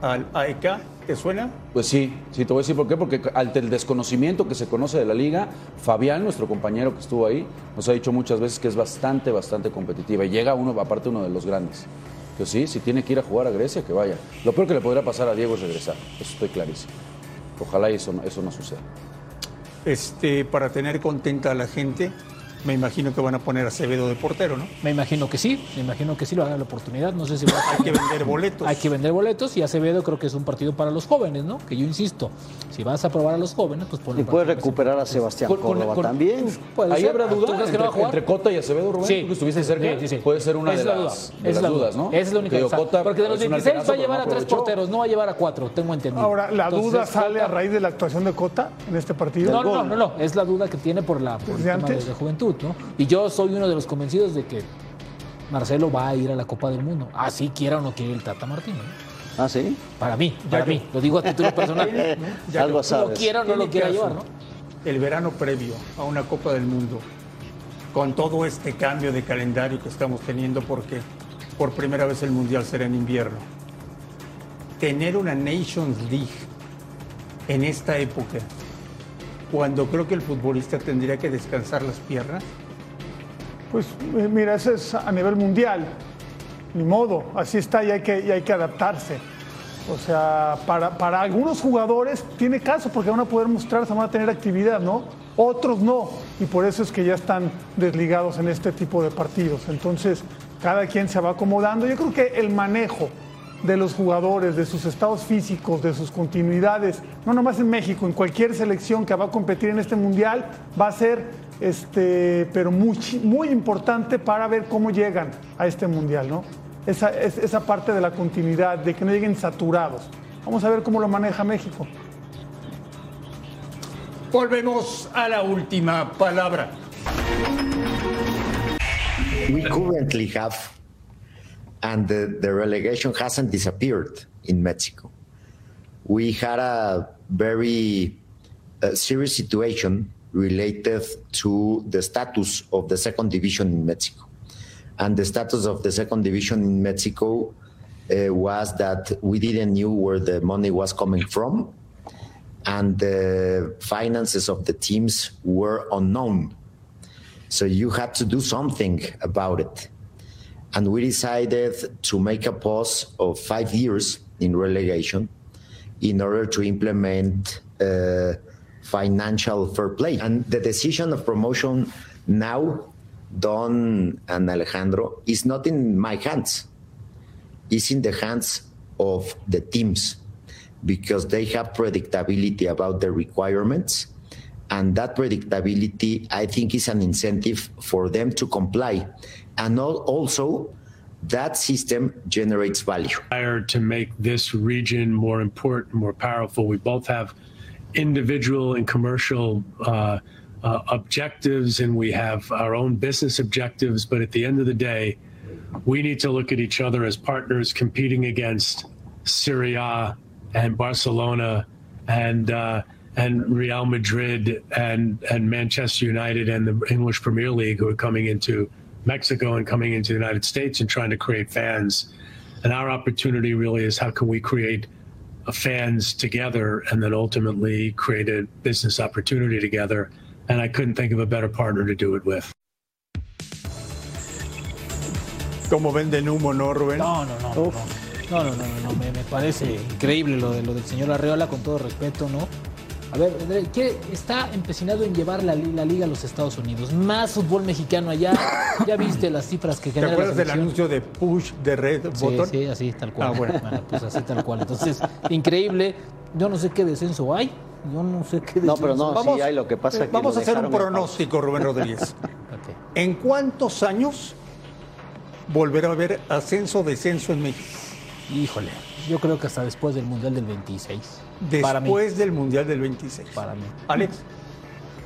al AEK. ¿Te suena? Pues sí, sí, te voy a decir por qué, porque ante el desconocimiento que se conoce de la liga, Fabián, nuestro compañero que estuvo ahí, nos ha dicho muchas veces que es bastante, bastante competitiva y llega uno, aparte uno de los grandes. Que sí, si tiene que ir a jugar a Grecia, que vaya. Lo peor que le podría pasar a Diego es regresar, eso estoy clarísimo. Ojalá eso, eso no suceda. Este, para tener contenta a la gente, me imagino que van a poner a Acevedo de portero, ¿no? Me imagino que sí, me imagino que sí lo hagan la oportunidad. No sé si va a Hay que vender boletos. Hay que vender boletos y Acevedo creo que es un partido para los jóvenes, ¿no? Que yo insisto, si vas a probar a los jóvenes, pues ponle Y puede recuperar a Sebastián Con- Córdoba con- también. Puede Ahí ser. habrá ¿Tú duda crees que entre, no va a jugar? entre Cota y Acevedo, Rubén. Sí. Tú que estuviste cerca. Sí, sí, sí. Puede ser una de la las, duda. de las es la dudas, duda. ¿no? Esa es la única duda. Porque de los es un 26 va a llevar no a tres porteros, no va a llevar a cuatro, tengo entendido. Ahora, ¿la Entonces, duda sale a Cota- raíz de la actuación de Cota en este partido? No, no, no, no, es la duda que tiene por la por el ¿Desde tema de, antes? de Y yo soy uno de los convencidos de que Marcelo va a ir a la Copa del Mundo, así quiera o no quiere el Tata Martino. ¿no? Ah, sí. Para mí, para mí, lo digo a título personal. Ya Algo sabes. lo quiera o no lo quiera llevar, ¿no? El verano previo a una Copa del Mundo, con todo este cambio de calendario que estamos teniendo, porque por primera vez el Mundial será en invierno, tener una Nations League en esta época, cuando creo que el futbolista tendría que descansar las piernas, Pues eh, mira, eso es a nivel mundial. Ni modo, así está y hay que, adaptarse. O sea, para, para algunos jugadores tiene caso porque van a poder mostrarse, van a tener actividad, ¿no? Otros no. Y por eso es que ya están desligados en este tipo de partidos. Entonces, cada quien se va acomodando. Yo creo que el manejo de los jugadores, de sus estados físicos, de sus continuidades, no nomás en México, en cualquier selección que va a competir en este mundial, va a ser este, pero muy, muy importante para ver cómo llegan a este mundial, ¿no? Esa, es- esa parte de la continuidad, de que no lleguen saturados. Vamos a ver cómo lo maneja México. volvemos a la última palabra. we currently have, and the, the relegation hasn't disappeared in Mexico. We had a very uh, serious situation related to the status of the second division in Mexico. And the status of the second division in Mexico uh, was that we didn't knew where the money was coming from, and the finances of the teams were unknown. So you had to do something about it. And we decided to make a pause of five years in relegation in order to implement uh, financial fair play. And the decision of promotion now, Don and Alejandro, is not in my hands. It's in the hands of the teams because they have predictability about the requirements. And that predictability, I think, is an incentive for them to comply. And also, that system generates value. to make this region more important, more powerful. We both have individual and commercial uh, uh, objectives, and we have our own business objectives. But at the end of the day, we need to look at each other as partners competing against Syria and Barcelona and uh, and Real Madrid and and Manchester United and the English Premier League who are coming into Mexico and coming into the United States and trying to create fans. And our opportunity really is how can we create a fans together and then ultimately create a business opportunity together. And I couldn't think of a better partner to do it with. Como venden humo, ¿no, Rubén? No, no, no. No, no, no, no, no, no, me, me parece increíble lo, de, lo del señor Arreola, con todo respeto, ¿no? A ver, ¿qué está empecinado en llevar la, li- la liga a los Estados Unidos? Más fútbol mexicano allá. Ya viste las cifras que ¿Te genera la acuerdas del anuncio de push de red Sí, button? sí, así tal cual. Ah, bueno. pues así tal cual. Entonces, increíble. Yo no sé qué descenso hay. Yo no sé qué No, descenso pero no, Vamos- sí hay lo que pasa que Vamos a hacer un pronóstico, Rubén Rodríguez. ¿En cuántos años volverá a haber ascenso descenso en México? Híjole, yo creo que hasta después del Mundial del 26. Para mí. Después del Mundial del 26. Para mí. Alex,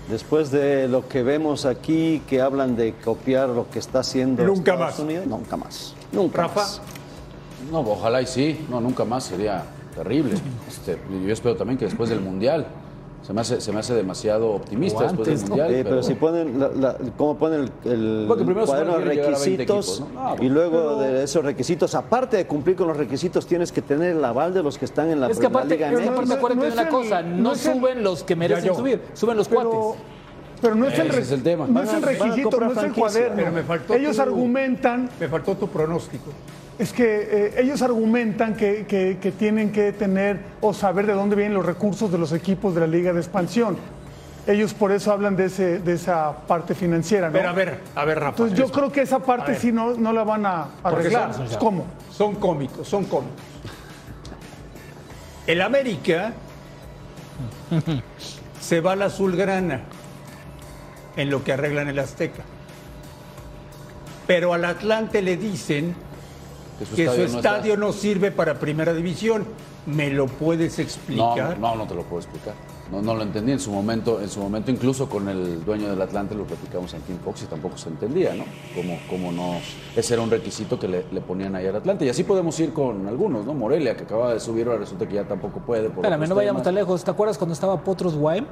Después de lo que vemos aquí, que hablan de copiar lo que está haciendo Nunca Estados más. Unidos, nunca más. Nunca Rafa. más. No, ojalá y sí. No, nunca más sería terrible. Este, yo espero también que después del Mundial. Se me hace, se me hace demasiado optimista después del ¿no? Mundial. Eh, pero, si ponen, la, la- ¿cómo ponen el, el cuaderno de supone que quieren llegar a 20 requisitos? equipos, ¿no? Ah, y luego de esos requisitos, aparte de cumplir con los requisitos, tienes que tener el aval de los que están en la, Es que aparte, Liga MX. aparte no- no de es una el- cosa, no no es el- suben los que merecen subir, suben los Pero, cuates. pero no es el, es el tema. No es el requisito, no es el cuaderno. Pero me faltó Ellos tu- argumentan, me faltó tu pronóstico. Es que eh, ellos argumentan que, que- que tienen que tener o saber de dónde vienen los recursos de los equipos de la Liga de Expansión. Ellos por eso hablan de, ese, de esa parte financiera, ¿no? Pero a ver, a ver, Rafa. Entonces yo eso. creo que esa parte sí no, no la van a arreglar. son- ¿Cómo? Son cómicos, son cómicos. El América se va a la azulgrana en lo que arreglan el Azteca. Pero al Atlante le dicen que su no estadio está. no sirve para primera división. ¿Me lo puedes explicar? no, no te lo puedo explicar. No, no lo entendí en su momento, en su momento incluso con el dueño del Atlante lo platicamos en Team Fox y tampoco se entendía, ¿no? Cómo, cómo no, ese era un requisito que le, le ponían ahí al Atlante. Y así podemos ir con algunos, ¿no? Morelia, que acaba de subir, ahora resulta que ya tampoco puede. por Espérame, no vayamos temas. tan lejos. ¿Te acuerdas cuando estaba Potros Guaem?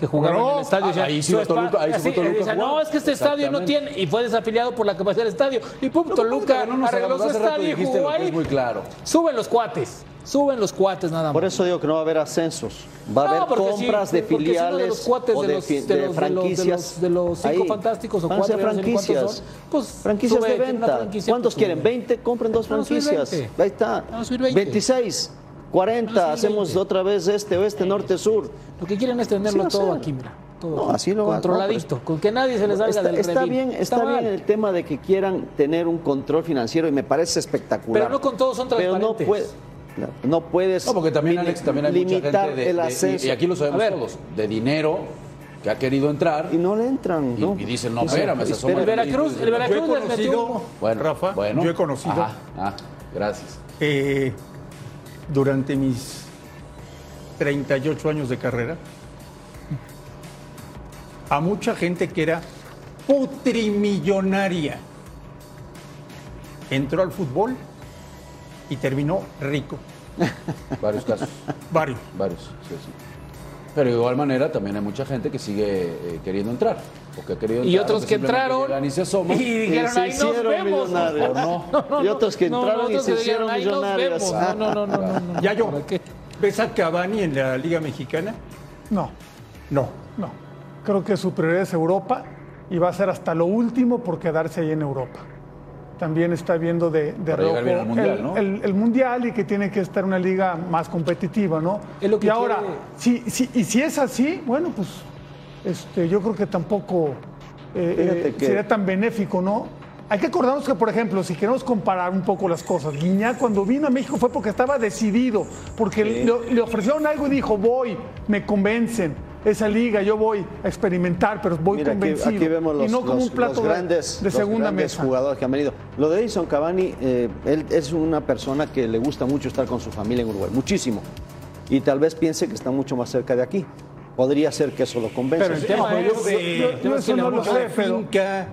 Que jugaba No, en el estadio. ahí sí "Su fue Toluca, ahí sí Toluca decía, a no, jugar". es que este estadio no tiene. Y fue desafiliado por la capacidad del estadio. Y pum, que Toluca no nos arregló su estadio y jugó ahí. es muy claro. Suben los cuates. Suben los cuates nada más. Por eso digo que no va a haber ascensos. Va a No, haber porque sí, compras de filiales de los cuates o de de, los- fi- de de los- de los- de franquicias. los- de los cinco Ahí. fantásticos o Van a ser cuatro, no franquicias. son. Pues, franquicias sube, de venta. franquicia, ¿Cuántos pues, quieren? sube. ¿20? Compren dos franquicias. 20. Ahí está. Van a subir 20. 26, 40. Van a subir Hacemos 20. otra vez este, oeste, norte, sur. Lo que quieren es tenerlo todo aquí, mira. Todo No, así lo Controladito, no, con que nadie se les salga Está, del está bien, está, bien el tema de que quieran tener un control financiero y me parece espectacular. Pero no con todos son Pero no, transparentes. puede- no puedes No, porque también, Alex, también hay mucha limitar gente de, el de- y- aquí lo sabemos ver. todos, de dinero que ha querido entrar Y no le entran, y, ¿no? y dicen, no, espérame, se asoma El Veracruz, el Veracruz Yo he metió conocido, Bueno, Rafa, bueno. yo he conocido Ajá, ah, gracias. eh, durante mis 38 años de carrera a mucha gente que era putrimillonaria. Entró al fútbol y terminó rico. Varios casos, Varios. varios, sí, sí. Pero de igual manera también hay mucha gente que sigue eh, queriendo entrar. O que ha querido Y otros que entraron y se asoman. y dijeron, se ahí nos hicieron vemos. millonarios. No, no, Y otros que no, entraron y se hicieron ahí nos millonarios. vemos. No, no, no, no, no, no. Ya yo. ¿Ves a Cavani en la Liga Mexicana? No, No. no. Creo que su prioridad es Europa y va a ser hasta lo último por quedarse ahí en Europa. también está viendo de, de Mundial, el, ¿no? el- el Mundial y que tiene que estar una liga más competitiva, ¿no? Es lo que y ahora, quiere- si, si- y si es así, bueno, pues este, yo creo que tampoco eh, eh, que- sería tan benéfico, ¿no? Hay que acordarnos que, por ejemplo, si queremos comparar un poco las cosas, Guiñac cuando vino a México fue porque estaba decidido, porque le, le ofrecieron algo y dijo, voy, me convencen, esa liga, yo voy a experimentar, pero voy Mira, aquí, convencido. aquí vemos los, y no como los- un plato los de- grandes, de, los segunda grandes mesa. jugadores que han venido. Lo de Edison Cavani, eh, él es una persona que le gusta mucho estar con su familia en Uruguay, muchísimo. Y tal vez piense que está mucho más cerca de aquí. Podría ser que eso lo convenza. Pero el tema No, es, yo- el yo- yo es que eso le no lo sé, finca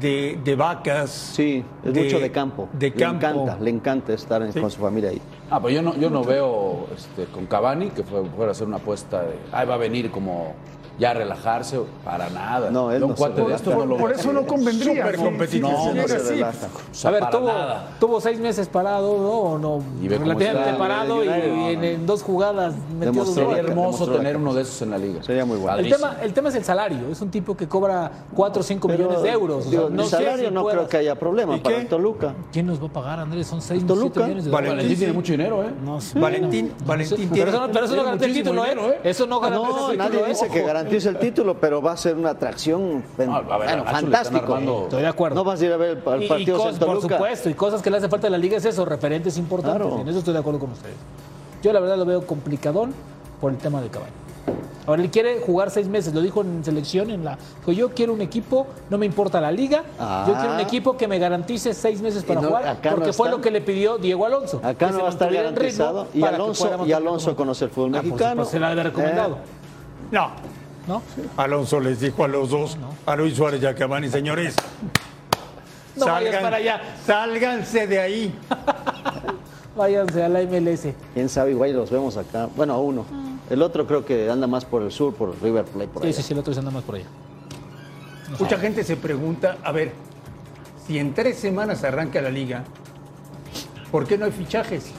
de, de vacas. Sí, es de- mucho de campo. De le campo. encanta, le encanta estar en- Sí. con su familia ahí. Ah, pues yo no, yo no veo este, con Cavani que fue, fuera a hacer una apuesta de, ay, va a venir como ya a relajarse, para nada. No, él no cuate de estos no lo Por eso no convendría. Súper ¿no? competitivo. No, no se relaja. O sea, a ver, tuvo, tuvo seis meses parado, ¿no? O no Y relativamente está. parado y, No, no, y en, en dos jugadas metió dos Sería hermoso tener uno de esos en la liga. Sería muy bueno. El tema, el tema es el salario. Es un tipo que cobra 4 o 5 Pero, millones de euros. O sea, digo, no el salario si no puedas- creo que haya problema ¿Y para qué? Toluca. ¿Quién nos va a pagar, Andrés? Son 6 Toluca. millones de dólares. Valentín tiene mucho dinero, ¿eh? No sé. Valentín, No Valentín tiene- Pero eso no, no garantiza el título, ¿eh? ¿eh? Eso no garantiza No, el nadie título. dice que ojo. Garantice el título, pero va a ser una atracción No, ver, bueno, Estoy de acuerdo. No vas a ir a ver el, el Y- y partido cosas, en por supuesto, y cosas que le hace falta a la liga es eso, referentes importantes. Claro. En eso estoy de acuerdo con ustedes. Yo la verdad lo veo complicadón por el tema de Caballo. Ahora él quiere jugar seis meses, lo dijo en selección, en la. Dijo, yo quiero un equipo, no me importa la liga, Ah. yo quiero un equipo que me garantice seis meses para Y no- jugar, no porque fue lo que le pidió Diego Alonso. Acá no se va a estar mantuviera en ritmo garantizado. Y Alonso, y. Alonso conoce el fútbol Ah, pues, mexicano. pues se la había recomendado. Eh, No. ¿No? Alonso les dijo a los dos, a Luis Suárez y a Cavani, señores, No vayas para allá. sálganse de ahí. Váyanse a la MLS. Quién sabe, igual los vemos acá. Bueno, a uno. El otro creo que anda más por el sur, por River Plate. Por Sí, allá. sí, sí, el otro se anda más por allá. Mucha gente se pregunta, a ver, si en tres semanas arranca la liga, ¿por qué no hay fichajes?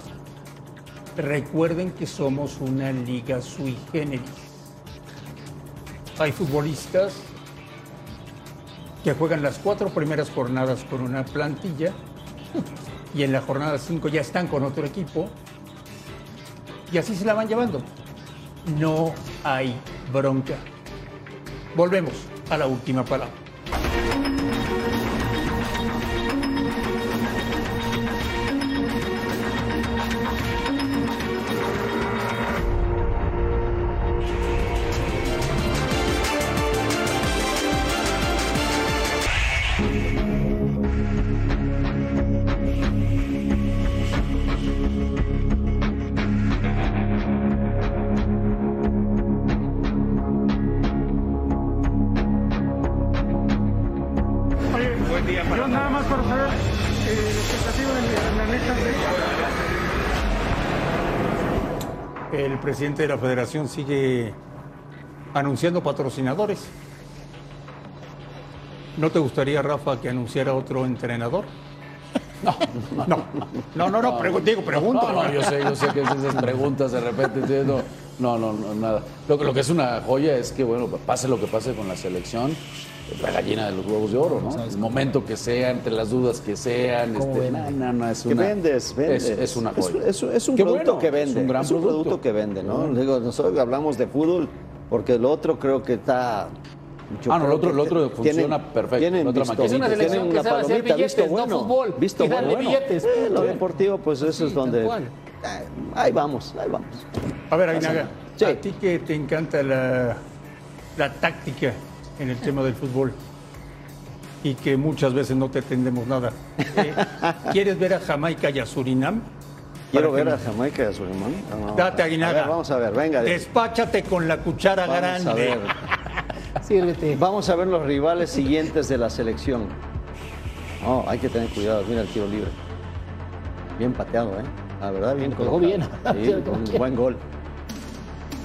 Recuerden que somos una liga sui generis. Hay futbolistas que juegan las cuatro primeras jornadas con una plantilla y en la jornada 5 ya están con otro equipo y así se la van llevando. No hay bronca. Volvemos a la última palabra. Presidente de la federación sigue anunciando patrocinadores. ¿No te gustaría, Rafa, que anunciara otro entrenador? No, no, no, no, no, pregu- digo, pregunto. No, no, yo sé, yo sé que es esas preguntas de repente. entonces, No, no, no, no, nada. Lo, que- lo que es una joya es que, bueno, pase lo que pase con la selección, la gallina de los huevos de oro, ¿no? El momento que sea, entre las dudas que sean. ¿Cómo Este, no, no, no, es Que una. vendes, vendes. Es, es una joya. es- es un Qué producto bueno, que vende. Es un gran producto. que vende, ¿no? Digo, nosotros hablamos de fútbol porque el otro creo que está. yo Ah, no, el otro- que el otro funciona perfecto, Tienen otra visto, maquinita. Es una Tienen selección tienen que sabe hacer billetes, visto no bueno, fútbol. visto y darle bueno. billetes. Eh, lo deportivo, pues eso Sí, es donde. Eh, ahí vamos, ahí vamos. A ver, Aguinaga, Sí. a ti que te encanta la, la táctica en el tema del fútbol y que muchas veces no te entendemos nada. eh, ¿Quieres ver a Jamaica y a Surinam? Quiero ver que- a Jamaica y a Surinam. Vamos Date, a Aguinaga. ver, vamos a ver, venga. Despáchate con la cuchara Vamos grande. a ver. Sírvete. Vamos a ver los rivales siguientes de la selección. Oh, hay que tener cuidado. Mira el tiro libre. Bien pateado, ¿eh? La verdad, bien colocado. bien. Sí, con un buen gol.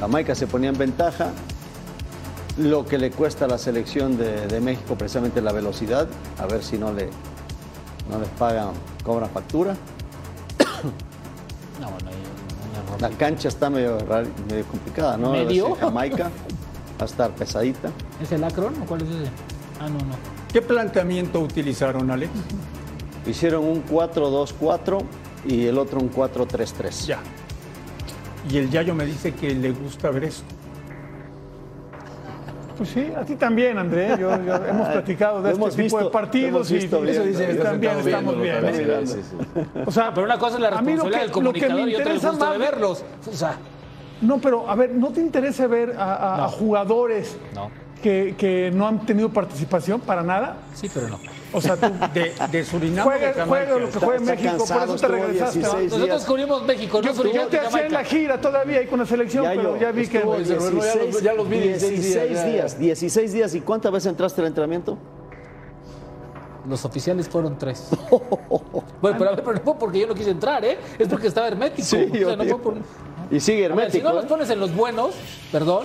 Jamaica se ponía en ventaja. Lo que le cuesta a la selección de, de México precisamente la velocidad. A ver si no le no les pagan, cobran factura. No, bueno. La cancha está medio, medio complicada, ¿no? ¿Medio? Jamaica va a estar pesadita. ¿Es el Acron o cuál es ese? Ah, no, no. ¿Qué planteamiento utilizaron, Alex? Hicieron un 4-2-4 y el otro un 4-3-3. Ya. Y el Yayo me dice que le gusta ver esto. Pues sí, a ti también, André. Yo, yo- hemos platicado de este hemos tipo visto, de partidos y, y Eso dice que también estamos bien. ¿eh? sí, sí, sí. O sea, Pero una cosa es la a mí lo responsabilidad que- del lo que me comunicador y otra el de más- verlos. O sea, No, pero a ver, ¿no te interesa ver a, a- a jugadores no. Que, que no han tenido participación para nada? Sí, pero no. O sea, tú De, de Surinam. de juega, juega lo que juega en está México, por eso te regresaste. ¿no? 16 Nosotros cubrimos México, no Yo, Surinam yo te hacía en la gira todavía ahí con la selección, Ya pero yo, ya vi que... estuvo Dice Rubén, ya los- ya los vi 16 días, 16 ya, ya. días, 16 días. ¿Y cuántas veces entraste al entrenamiento? Los oficiales fueron tres. bueno, pero, a ver, pero no fue porque yo no quise entrar, ¿eh? Es porque estaba hermético. Sí, o sea, no fue por... Y sigue A ver, si hermético. no los ¿eh? pones en los buenos, perdón,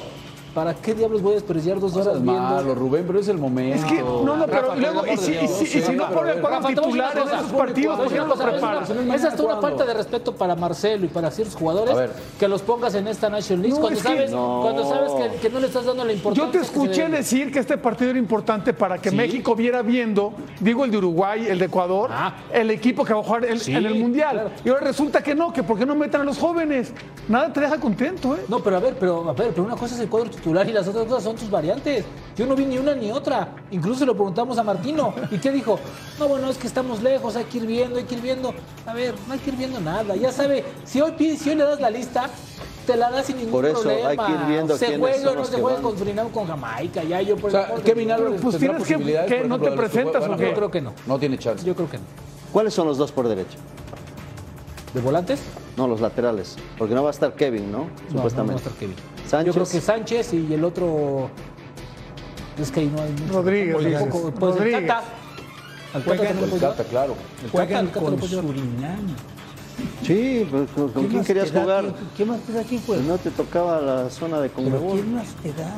¿para qué diablos voy a desperdiciar dos No horas viendo? malo, Rubén, pero es el momento. Es que, no, no, pero Rafa, luego, y si, y si- y si no Rafa, pone cuadro a decir titular en esos partidos, ¿por qué no lo preparas? es una- Es hasta una falta de respeto para Marcelo y para ciertos jugadores A ver. que los pongas en esta National League No, cuando, es que- sabes, No. cuando sabes que, que no le estás dando la importancia. Yo te escuché decir que este partido era importante para que Sí. México viera viendo, digo el de Uruguay, el de Ecuador, Ah. el equipo que va a jugar el- Sí, en el Mundial. claro. Y ahora resulta que no, que por qué no metan a los jóvenes. Nada te deja contento, ¿eh? No, pero a ver, pero a ver, pero una cosa es el cuadro titular y las otras cosas son tus variantes. Yo no vi ni una ni otra. Incluso se lo preguntamos a Martino. ¿Y qué dijo? No, bueno, es que estamos lejos, hay que ir viendo, hay que ir viendo. A ver, no hay que ir viendo nada. Ya sabe, si hoy pides, si hoy le das la lista, te la das sin ningún Por eso problema. hay que ir viendo se juega o no se juega con Surinam con Jamaica. Ya yo por O sea, Kevin pues tienes que- que no te presentas, ¿o qué? Yo creo que no. No tiene chance. Yo creo que no. ¿Cuáles son los dos por derecha? ¿De volantes? No, los laterales. Porque no va a estar Kevin, ¿no? No, no, no va a Supuestamente. estar Kevin. Sánchez. Yo creo que Sánchez y el otro. Es que ahí no hay mucho. Rodríguez, Un dices. poco, Puede ser Rodríguez. Cata. Al Cata también El Cata, claro. El Cata, el Cata con. Surinam. Sí, pero ¿con, con quién querías da? jugar? ¿Qué, más te da? ¿Quién Pues juega? no te tocaba la zona de Conmebol. ¿quién más te da?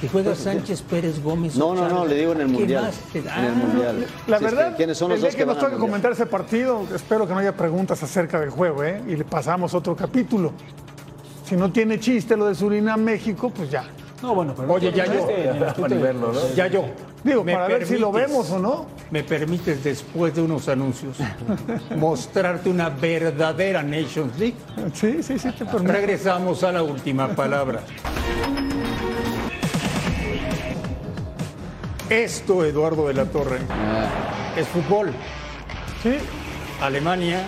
Que juega Sánchez Pérez Gómez. No, no, no, le digo en el ¿Qué Mundial. más te da? En el Mundial. La Si es que, verdad, ¿quiénes son los el día dos que, que nos Mundial? comentar ese partido, espero que no haya preguntas acerca del juego, ¿eh? Y le pasamos otro capítulo. Si no tiene chiste lo de Surinam, México, pues ya. No, bueno, pero. Oye, ya yo. Ya yo. Digo, ¿Me para ver si lo vemos o no. ¿Me permites, después de unos anuncios, mostrarte una verdadera Nations League? Sí, sí, sí, te permito. Regresamos a la última palabra. Esto, Eduardo de la Torre, es fútbol. Sí. Alemania,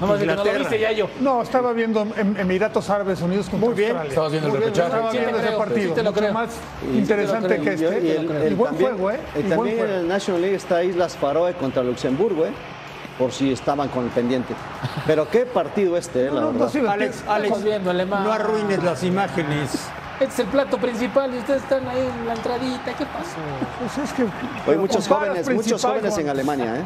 No más de que no lo viste ya yo. No, estaba viendo em- Emiratos Árabes Unidos contra Muy bien. Australia. Estabas viendo el bien, repechaje. Estaba Sí viendo ese partido. sí mucho creo. más interesante sí que este. Y, el, y buen también, juego, ¿eh? y Y buen también en el National League está Islas Faroe contra Luxemburgo, ¿eh? Por si estaban con el pendiente. Pero qué partido este, ¿eh? La No, no, verdad. no, sí, Alex, Alex, viendo alemán. no arruines las imágenes. Este es el plato principal y ustedes están ahí en la entradita. ¿Qué pasó? Pues es que. Hoy muchos jóvenes, muchos jóvenes con- en Alemania, ¿eh?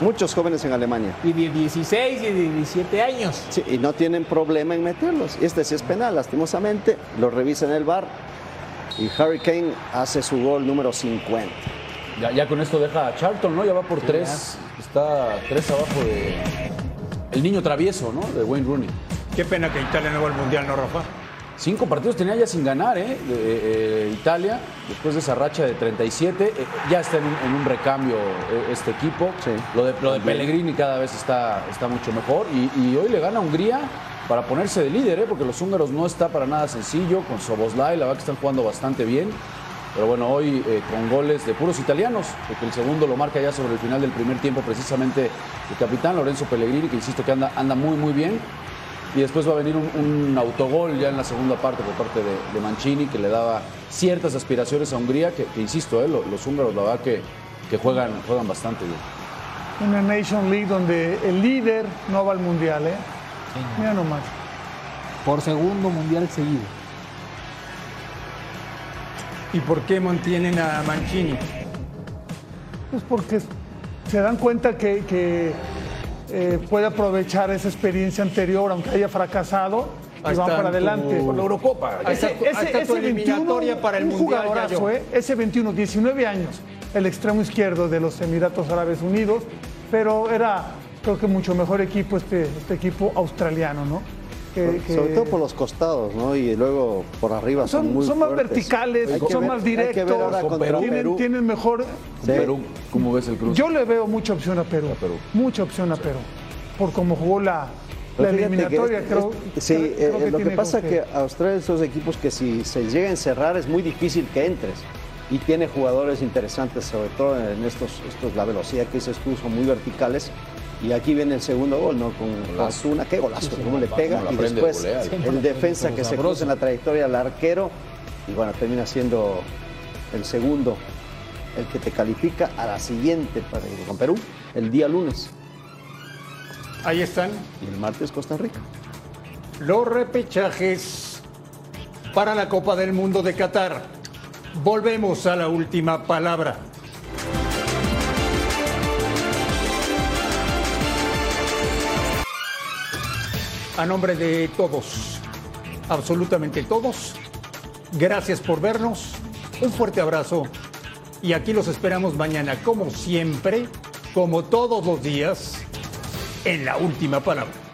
Muchos jóvenes en Alemania. Y de 16 y de 17 años. Sí, y no tienen problema en meterlos. Y este sí es penal, lastimosamente. Lo revisa en el bar. Y Harry Kane hace su gol número 50. Ya, ya con esto deja a Charlton, ¿no? Ya va por tres. Está tres abajo de. El niño travieso, ¿no? De Wayne Rooney. Qué pena que Italia no va al Mundial, ¿no, Rafa? Cinco partidos tenía ya sin ganar, ¿eh? De- eh, Italia, después de esa racha de 37. eh, ya está en un, en un recambio eh, este equipo. Sí. Lo de, lo de. Pellegrini cada vez está, está mucho mejor. Y, y hoy le gana a Hungría para ponerse de líder, ¿eh? Porque los húngaros no está para nada sencillo. Con Soboslai, la verdad que están jugando bastante bien. Pero bueno, hoy eh, con goles de puros italianos, porque el segundo lo marca ya sobre el final del primer tiempo precisamente el capitán Lorenzo Pellegrini, que insisto que anda, anda muy muy bien. Y después va a venir un, un autogol ya en la segunda parte por parte de, de Mancini, que le daba ciertas aspiraciones a Hungría, que, que, insisto, eh, lo- los, húngaros la verdad que, que juegan, juegan bastante bien. Una Nation League donde el líder no va al Mundial, ¿eh? Mira nomás. Por segundo mundial seguido. ¿Y por qué mantienen a Mancini? Pues porque se dan cuenta que, que, eh, puede aprovechar esa experiencia anterior, aunque haya fracasado, y van para adelante. Por la Eurocopa. Tu eliminatoria para el un Mundial, jugadorazo, Yayo. ¿eh? Ese 21, 19 años, el extremo izquierdo de los Emiratos Árabes Unidos, pero era, creo que mucho mejor equipo este, este equipo australiano, ¿no? Que- que- Sobre todo por los costados, ¿no? Y luego por arriba son, son, muy son más fuertes. verticales, Hay son ver- más directos, tienen, Perú. tienen mejor... Perú, ¿cómo ves el cruce? Yo le veo mucha opción a Perú, Perú. mucha opción a Perú, por cómo jugó la, que eliminatoria, creo. sí, creo- creo eh, lo que pasa es que Australia es esos equipos que si se llega a encerrar es muy difícil que entres. Y tiene jugadores interesantes, sobre todo en estos, estos la velocidad que dices tú, son muy verticales. Y aquí viene el segundo gol, ¿no? Con Osuna, qué golazo, cómo le pega. Y después el defensa que se cruza en la trayectoria al arquero. Y bueno, termina siendo el segundo, el que te califica a la siguiente para con Perú, el día lunes. Ahí están Y el martes Costa Rica. los repechajes para la Copa del Mundo de Qatar. Volvemos a la última palabra. A nombre de todos, absolutamente todos, gracias por vernos, un fuerte abrazo. Y aquí los esperamos mañana, como siempre, como todos los días, en la última palabra.